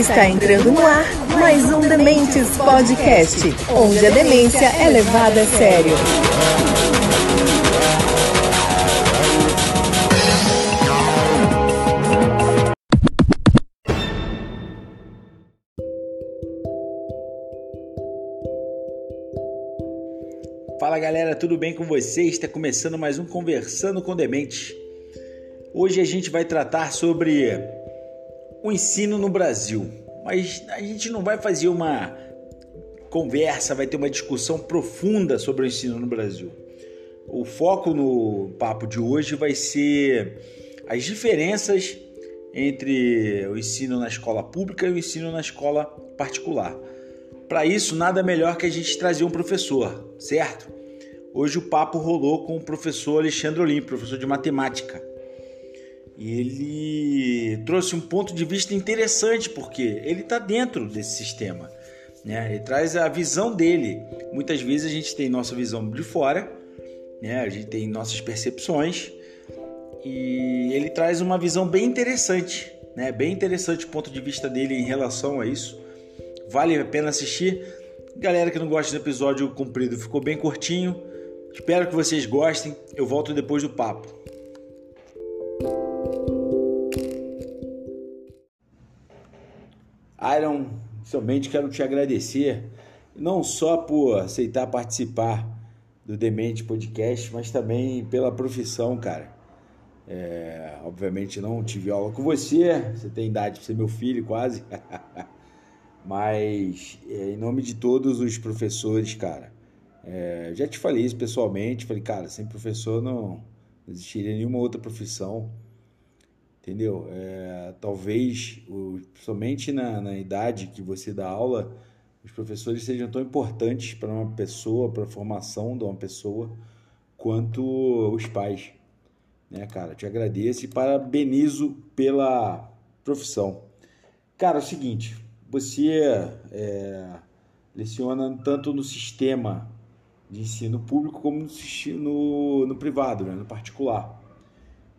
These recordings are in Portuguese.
Está entrando no ar mais um Dementes Podcast, onde a demência é levada a sério. Fala galera, tudo bem com vocês? Está começando mais um Conversando com Dementes. Hoje a gente vai tratar sobre o ensino no Brasil, mas a gente não vai fazer uma conversa, vai ter uma discussão profunda sobre o ensino no Brasil. O foco no papo de hoje vai ser as diferenças entre o ensino na escola pública e o ensino na escola particular. Para isso, nada melhor que a gente trazer um professor, certo? Hoje o papo rolou com o professor Alexandre Olim, professor de matemática. Ele trouxe um ponto de vista interessante, porque ele está dentro desse sistema. Né? Ele traz a visão dele. Muitas vezes a gente tem nossa visão de fora, né? a gente tem nossas percepções, e ele traz uma visão bem interessante, né? bem interessante o ponto de vista dele em relação a isso. Vale a pena assistir. Galera que não gosta do episódio comprido, ficou bem curtinho. Espero que vocês gostem. Eu volto depois do papo. Iron, somente quero te agradecer, não só por aceitar participar do Demente Podcast, mas também pela profissão, cara. É, obviamente não tive aula com você, você tem idade para ser meu filho quase. Mas, é, em nome de todos os professores, cara, é, já te falei isso pessoalmente. Falei, cara, sem professor não existiria nenhuma outra profissão, entendeu? É, talvez, somente na, na idade que você dá aula, os professores sejam tão importantes para uma pessoa, para a formação de uma pessoa, quanto os pais. Né, cara? Te agradeço e parabenizo pela profissão. Cara, é o seguinte você é, leciona tanto no sistema de ensino público como no, no, no privado, né, no particular.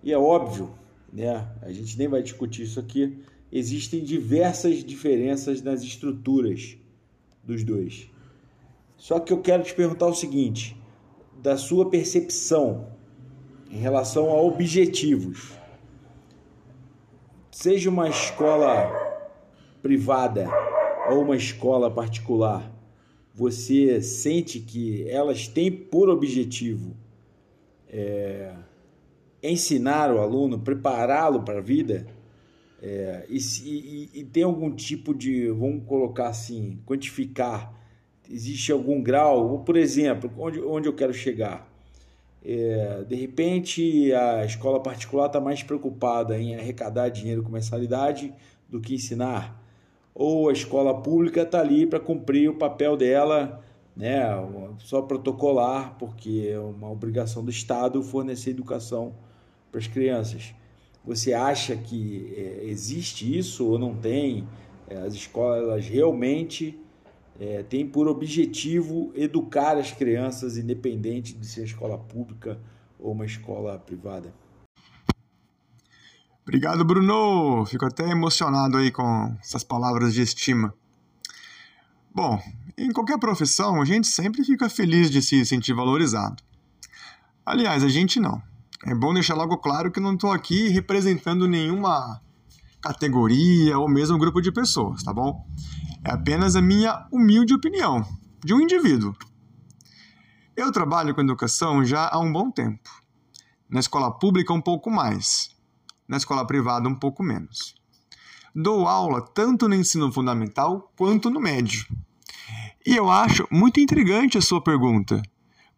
E é óbvio, né, a gente nem vai discutir isso aqui, existem diversas diferenças nas estruturas dos dois. Só que eu quero te perguntar o seguinte, da sua percepção em relação a objetivos. Seja uma escola privada ou uma escola particular, você sente que elas têm por objetivo é, ensinar o aluno, prepará-lo para a vida, é, e, e, e, tem algum tipo de, vamos colocar assim, quantificar, existe algum grau, por exemplo, onde, onde eu quero chegar? É, de repente, a escola particular está mais preocupada em arrecadar dinheiro com mensalidade do que ensinar ou a escola pública está ali para cumprir o papel dela, né, só protocolar, porque é uma obrigação do Estado fornecer educação para as crianças. Você acha que é, existe isso ou não tem? É, as escolas realmente é, têm por objetivo educar as crianças, independente de ser escola pública ou uma escola privada? Obrigado, Bruno. Fico até emocionado aí com essas palavras de estima. Bom, em qualquer profissão, a gente sempre fica feliz de se sentir valorizado. Aliás, a gente não. É bom deixar logo claro que não estou aqui representando nenhuma categoria ou mesmo grupo de pessoas, tá bom? É apenas a minha humilde opinião de um indivíduo. Eu trabalho com educação já há um bom tempo. Na escola pública, um pouco mais na escola privada um pouco menos. Dou aula tanto no ensino fundamental quanto no médio. E eu acho muito intrigante a sua pergunta,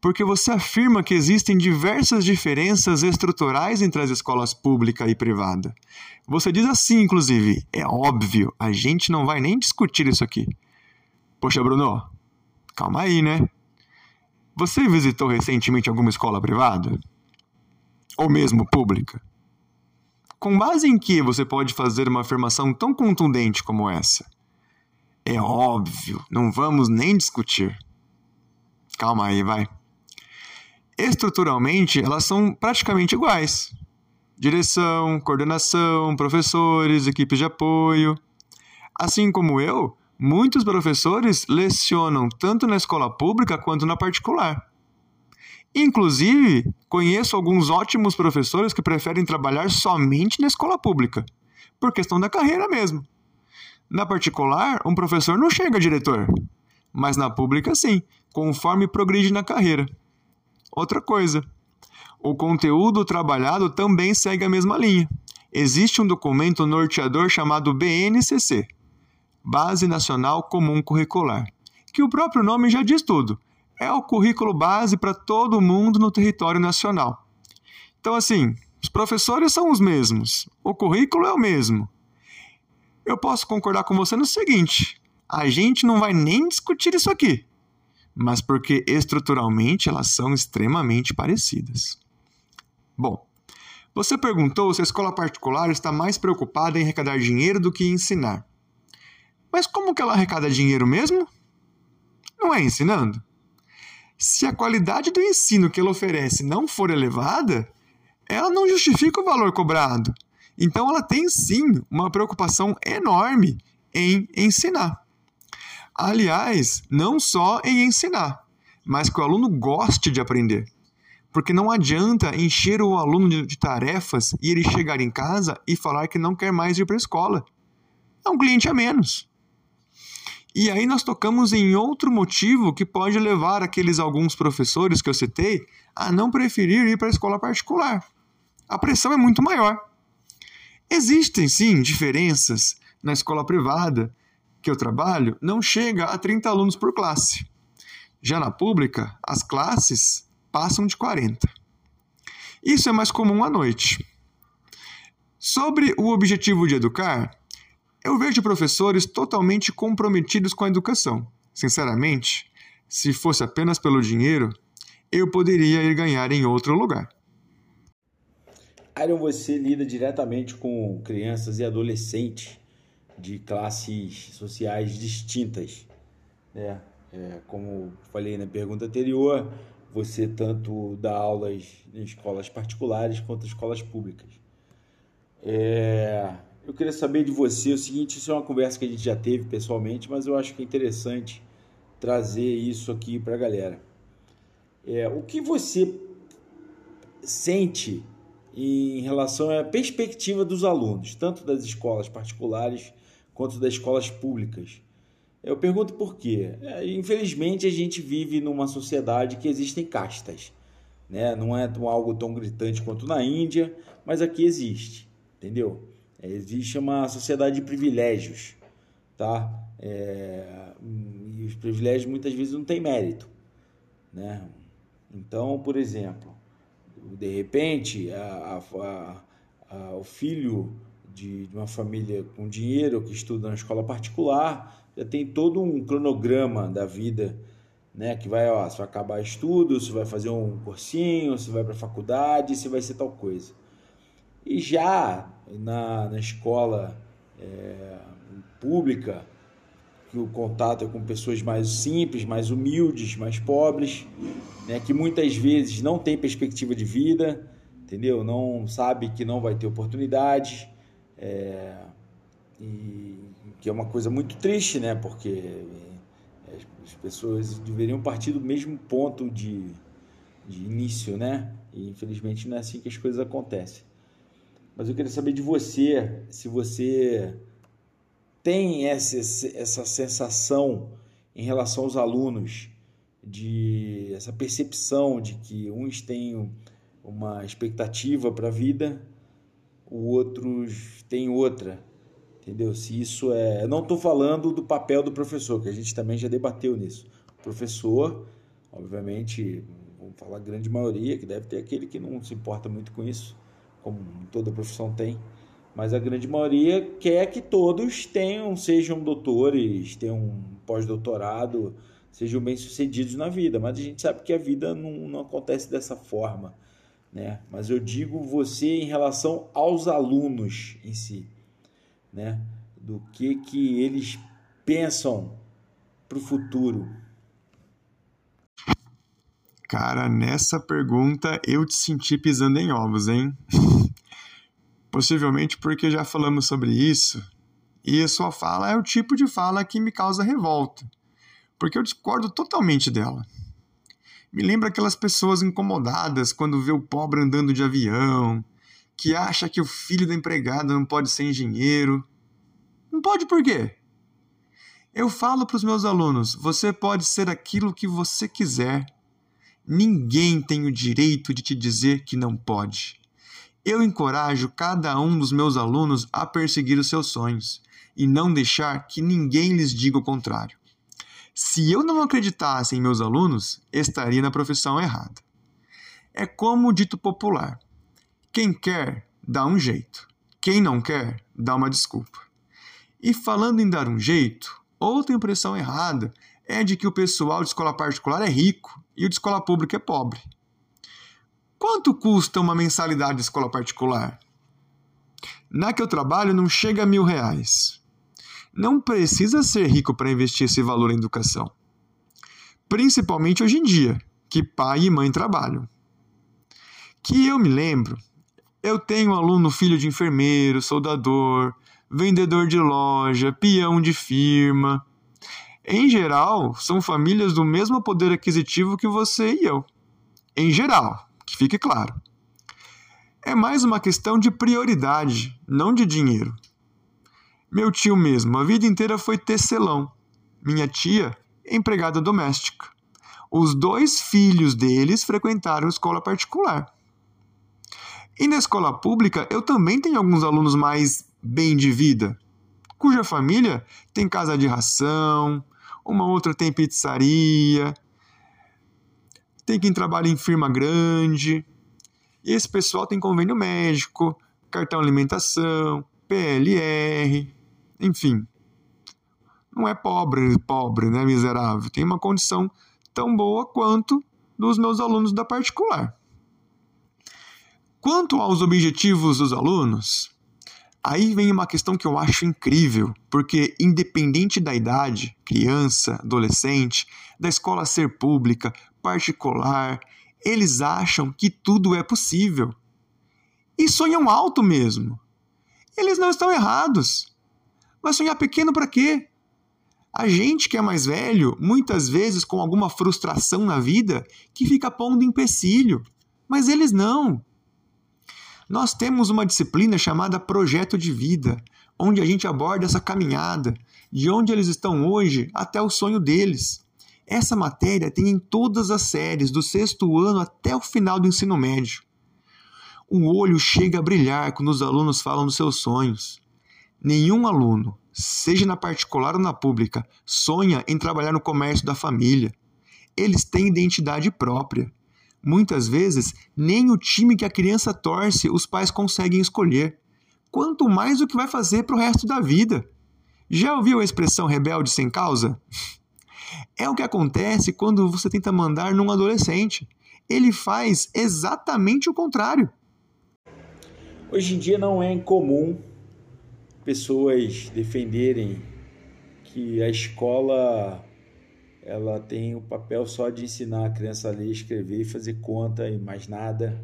porque você afirma que existem diversas diferenças estruturais entre as escolas pública e privada. Você diz assim, inclusive, é óbvio, a gente não vai nem discutir isso aqui. Poxa, Bruno, calma aí, né? Você visitou recentemente alguma escola privada? Ou mesmo pública? Com base em que você pode fazer uma afirmação tão contundente como essa? É óbvio, não vamos nem discutir. Calma aí, vai. Estruturalmente, elas são praticamente iguais. Direção, coordenação, professores, equipes de apoio. Assim como eu, muitos professores lecionam tanto na escola pública quanto na particular. Inclusive, conheço alguns ótimos professores que preferem trabalhar somente na escola pública, por questão da carreira mesmo. Na particular, um professor não chega a diretor, mas na pública sim, conforme progride na carreira. Outra coisa, o conteúdo trabalhado também segue a mesma linha. Existe um documento norteador chamado BNCC Base Nacional Comum Curricular que o próprio nome já diz tudo. É o currículo base para todo mundo no território nacional. Então, assim, os professores são os mesmos, o currículo é o mesmo. Eu posso concordar com você no seguinte: a gente não vai nem discutir isso aqui, mas porque estruturalmente elas são extremamente parecidas. Bom, você perguntou se a escola particular está mais preocupada em arrecadar dinheiro do que em ensinar. Mas como que ela arrecada dinheiro mesmo? Não é ensinando? Se a qualidade do ensino que ela oferece não for elevada, ela não justifica o valor cobrado. Então ela tem sim uma preocupação enorme em ensinar. Aliás, não só em ensinar, mas que o aluno goste de aprender. Porque não adianta encher o aluno de tarefas e ele chegar em casa e falar que não quer mais ir para a escola. É um cliente a menos. E aí nós tocamos em outro motivo que pode levar aqueles alguns professores que eu citei a não preferir ir para a escola particular. A pressão é muito maior. Existem sim diferenças na escola privada que eu trabalho, não chega a 30 alunos por classe. Já na pública, as classes passam de 40. Isso é mais comum à noite. Sobre o objetivo de educar, eu vejo professores totalmente comprometidos com a educação. Sinceramente, se fosse apenas pelo dinheiro, eu poderia ir ganhar em outro lugar. Iron, você lida diretamente com crianças e adolescentes de classes sociais distintas. Né? É, como falei na pergunta anterior, você tanto dá aulas em escolas particulares quanto em escolas públicas. É, eu queria saber de você o seguinte: isso é uma conversa que a gente já teve pessoalmente, mas eu acho que é interessante trazer isso aqui para a galera. É, o que você sente em relação à perspectiva dos alunos, tanto das escolas particulares quanto das escolas públicas? Eu pergunto por quê. É, infelizmente, a gente vive numa sociedade que existem castas. Né? Não é algo tão gritante quanto na Índia, mas aqui existe, entendeu? É, existe uma sociedade de privilégios, tá? É, e os privilégios muitas vezes não têm mérito, né? Então, por exemplo, de repente, a, a, a, o filho de, de uma família com dinheiro que estuda na escola particular já tem todo um cronograma da vida, né? Que vai, ó, você vai acabar estudo, você vai fazer um cursinho, você vai para faculdade, você vai ser tal coisa. E já na, na escola é, pública, que o contato é com pessoas mais simples, mais humildes, mais pobres, né, que muitas vezes não tem perspectiva de vida, entendeu? Não sabe que não vai ter oportunidade, é, e que é uma coisa muito triste, né? Porque as pessoas deveriam partir do mesmo ponto de, de início, né? E infelizmente não é assim que as coisas acontecem. Mas eu queria saber de você, se você tem essa, essa sensação em relação aos alunos, de essa percepção de que uns têm uma expectativa para a vida, outros têm outra, entendeu? Se isso é. Eu não estou falando do papel do professor, que a gente também já debateu nisso. O professor, obviamente, vamos falar a grande maioria, que deve ter aquele que não se importa muito com isso como toda profissão tem, mas a grande maioria quer que todos tenham, sejam doutores, tenham pós-doutorado, sejam bem-sucedidos na vida, mas a gente sabe que a vida não, não acontece dessa forma, né? Mas eu digo você em relação aos alunos em si, né? Do que que eles pensam para o futuro. Cara, nessa pergunta eu te senti pisando em ovos, hein? Possivelmente porque já falamos sobre isso E a sua fala é o tipo de fala que me causa revolta, porque eu discordo totalmente dela. Me lembra aquelas pessoas incomodadas quando vê o pobre andando de avião, que acha que o filho da empregada não pode ser engenheiro. Não pode por quê? Eu falo para os meus alunos: você pode ser aquilo que você quiser. Ninguém tem o direito de te dizer que não pode. Eu encorajo cada um dos meus alunos a perseguir os seus sonhos e não deixar que ninguém lhes diga o contrário. Se eu não acreditasse em meus alunos, estaria na profissão errada. É como o dito popular: quem quer, dá um jeito. Quem não quer, dá uma desculpa. E falando em dar um jeito, outra impressão errada é de que o pessoal de escola particular é rico e o de escola pública é pobre. Quanto custa uma mensalidade de escola particular? Na que eu trabalho não chega a mil reais não precisa ser rico para investir esse valor em educação. Principalmente hoje em dia, que pai e mãe trabalham. Que eu me lembro, eu tenho aluno filho de enfermeiro, soldador, vendedor de loja, peão de firma. Em geral, são famílias do mesmo poder aquisitivo que você e eu. Em geral, que fique claro. É mais uma questão de prioridade, não de dinheiro. Meu tio mesmo, a vida inteira foi tecelão. Minha tia, empregada doméstica. Os dois filhos deles frequentaram escola particular. E na escola pública, eu também tenho alguns alunos mais bem de vida, cuja família tem casa de ração, uma outra tem pizzaria, tem quem trabalha em firma grande. E esse pessoal tem convênio médico, cartão alimentação, PLR. Enfim, não é pobre, pobre, né, miserável. Tem uma condição tão boa quanto dos meus alunos da particular. Quanto aos objetivos dos alunos, aí vem uma questão que eu acho incrível, porque independente da idade, criança, adolescente, da escola ser pública, particular, eles acham que tudo é possível. E sonham alto mesmo. Eles não estão errados. Mas sonhar pequeno para quê? A gente que é mais velho, muitas vezes com alguma frustração na vida, que fica pondo empecilho. Mas eles não. Nós temos uma disciplina chamada Projeto de Vida, onde a gente aborda essa caminhada, de onde eles estão hoje até o sonho deles. Essa matéria tem em todas as séries, do sexto ano até o final do ensino médio. O olho chega a brilhar quando os alunos falam dos seus sonhos. Nenhum aluno, seja na particular ou na pública, sonha em trabalhar no comércio da família. Eles têm identidade própria. Muitas vezes, nem o time que a criança torce os pais conseguem escolher. Quanto mais o que vai fazer para o resto da vida. Já ouviu a expressão rebelde sem causa? É o que acontece quando você tenta mandar num adolescente. Ele faz exatamente o contrário. Hoje em dia não é incomum pessoas defenderem que a escola ela tem o papel só de ensinar a criança a ler, escrever e fazer conta e mais nada.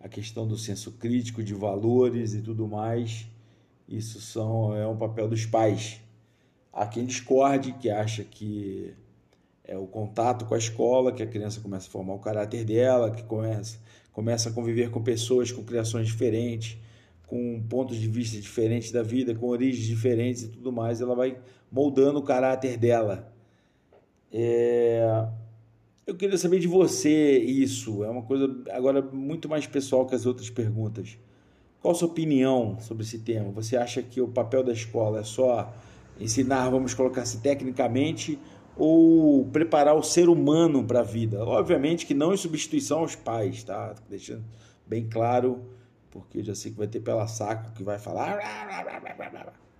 A questão do senso crítico, de valores e tudo mais, isso são, é um papel dos pais. Há quem discorde, que acha que é o contato com a escola, que a criança começa a formar o caráter dela, que começa, começa a conviver com pessoas com criações diferentes, com pontos de vista diferentes da vida, com origens diferentes e tudo mais, ela vai moldando o caráter dela. É... Eu queria saber de você isso, é uma coisa agora muito mais pessoal que as outras perguntas. Qual a sua opinião sobre esse tema? Você acha que o papel da escola é só ensinar, vamos colocar assim, tecnicamente, ou preparar o ser humano para a vida? Obviamente que não em substituição aos pais, tá? Deixando bem claro porque já sei que vai ter pela saco que vai falar.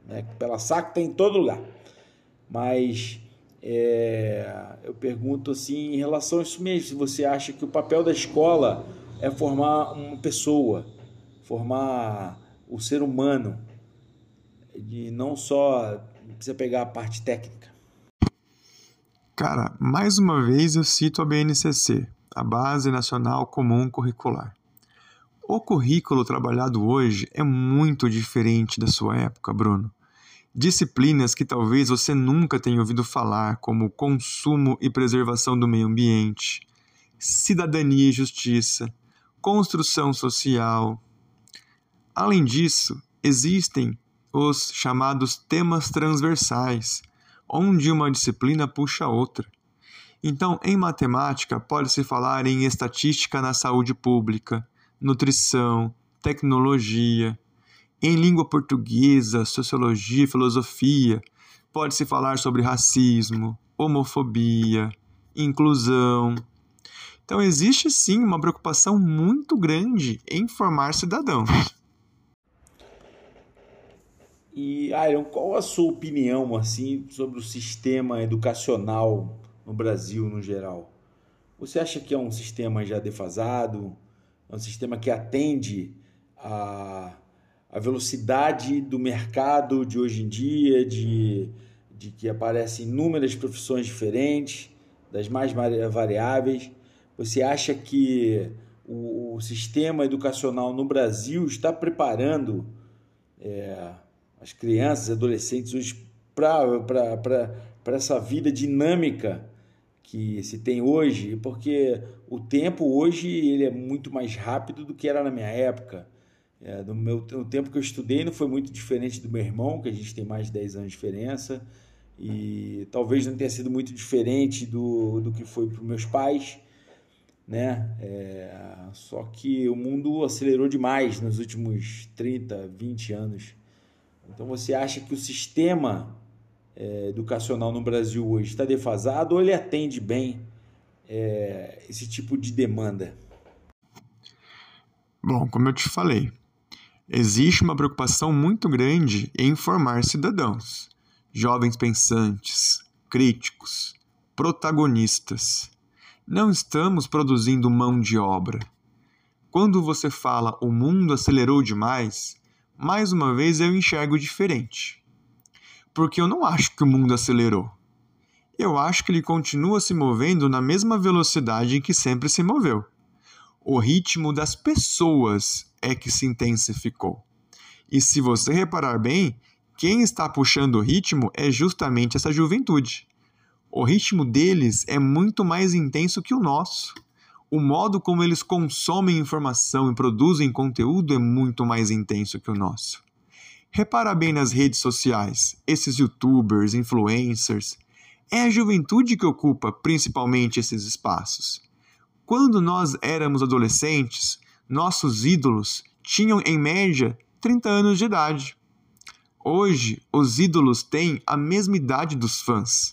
Né? Pela saco tem em todo lugar. Mas é, eu pergunto assim, em relação a isso mesmo, se você acha que o papel da escola é formar uma pessoa, formar o ser humano, e não só precisa pegar a parte técnica. Cara, mais uma vez eu cito a BNCC, a Base Nacional Comum Curricular. O currículo trabalhado hoje é muito diferente da sua época, Bruno. Disciplinas que talvez você nunca tenha ouvido falar, como consumo e preservação do meio ambiente, cidadania e justiça, construção social. Além disso, existem os chamados temas transversais, onde uma disciplina puxa a outra. Então, em matemática, pode-se falar em estatística na saúde pública, nutrição, tecnologia. Em língua portuguesa, sociologia filosofia, pode-se falar sobre racismo, homofobia, inclusão. Então, existe sim uma preocupação muito grande em formar cidadãos. E, Iron, qual a sua opinião assim sobre o sistema educacional no Brasil no geral? Você acha que é um sistema já defasado? É um sistema que atende a, a velocidade do mercado de hoje em dia, de, de que aparecem inúmeras profissões diferentes, das mais variáveis? Você acha que o, o sistema educacional no Brasil está preparando é, as crianças, adolescentes para essa vida dinâmica que se tem hoje, porque o tempo hoje ele é muito mais rápido do que era na minha época. É, no, meu, no tempo que eu estudei não foi muito diferente do meu irmão, que a gente tem mais de 10 anos de diferença, e talvez não tenha sido muito diferente do, do que foi para os meus pais, né? É, só que o mundo acelerou demais nos últimos 30, 20 anos. Então você acha que o sistema é, educacional no Brasil hoje está defasado ou ele atende bem é, esse tipo de demanda? Bom, como eu te falei, existe uma preocupação muito grande em formar cidadãos, jovens pensantes, críticos, protagonistas. Não estamos produzindo mão de obra. Quando você fala o mundo acelerou demais, mais uma vez eu enxergo diferente porque eu não acho que o mundo acelerou. Eu acho que ele continua se movendo na mesma velocidade em que sempre se moveu. O ritmo das pessoas é que se intensificou. E se você reparar bem, quem está puxando o ritmo é justamente essa juventude. O ritmo deles é muito mais intenso que o nosso. O modo como eles consomem informação e produzem conteúdo é muito mais intenso que o nosso. Repara bem nas redes sociais, esses youtubers, influencers. É a juventude que ocupa principalmente esses espaços. Quando nós éramos adolescentes, nossos ídolos tinham em média 30 anos de idade. Hoje, os ídolos têm a mesma idade dos fãs.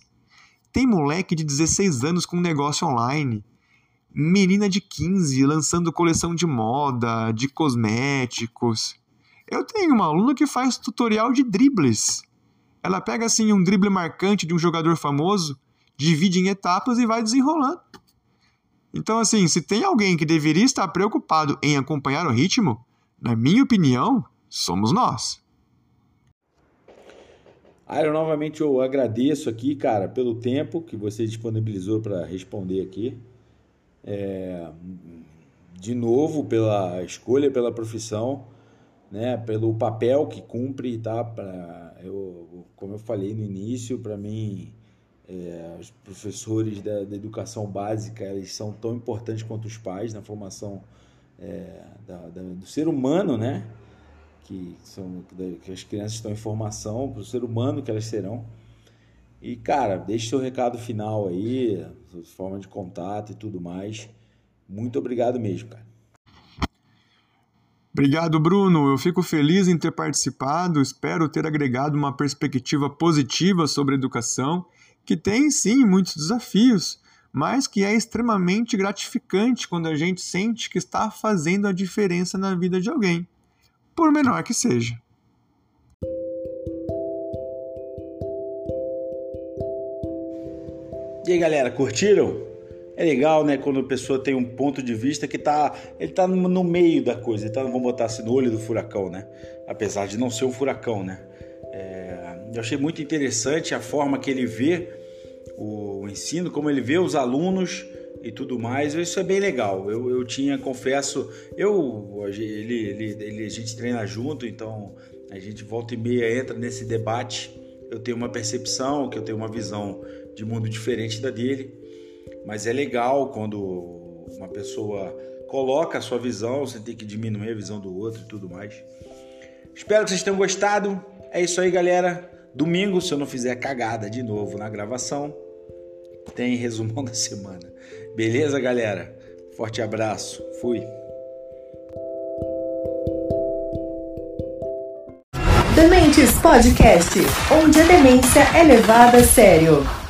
Tem moleque de 16 anos com negócio online, menina de 15 lançando coleção de moda, de cosméticos. Eu tenho uma aluna que faz tutorial de dribles. Ela pega assim um drible marcante de um jogador famoso, divide em etapas e vai desenrolando. Então, assim, se tem alguém que deveria estar preocupado em acompanhar o ritmo, na minha opinião, somos nós. Iron, novamente eu agradeço aqui, cara, pelo tempo que você disponibilizou para responder aqui. É, de novo, pela escolha, pela profissão né, pelo papel que cumpre, tá? Pra, eu, como eu falei no início, para mim, é, os professores da, da, educação básica eles são tão importantes quanto os pais na formação é, da, da, do ser humano, né? Que, são, que as crianças estão em formação, para o ser humano que elas serão. E, cara, deixe seu recado final aí, forma de contato e tudo mais. Muito obrigado mesmo, cara. Obrigado, Bruno. Eu fico feliz em ter participado. Espero ter agregado uma perspectiva positiva sobre educação, que tem sim muitos desafios, mas que é extremamente gratificante quando a gente sente que está fazendo a diferença na vida de alguém, por menor que seja. E aí, galera, curtiram? É legal, né, quando a pessoa tem um ponto de vista que tá, ele tá no meio da coisa, então vamos botar assim no olho do furacão, né? Apesar de não ser um furacão, né? É, eu achei muito interessante a forma que ele vê o, ensino, como ele vê os alunos e tudo mais. Isso é bem legal. Eu, eu tinha, confesso, eu ele, ele, ele, a gente treina junto, então A gente volta e meia entra nesse debate. Eu tenho uma percepção, que eu tenho uma visão de mundo diferente da dele, mas é legal quando uma pessoa coloca a sua visão, você tem que diminuir a visão do outro e tudo mais. Espero que vocês tenham gostado. É isso aí, galera. Domingo, se eu não fizer cagada de novo na gravação, tem resumão da semana. Beleza, galera? Forte abraço. Fui. Dementes Podcast, onde a demência é levada a sério.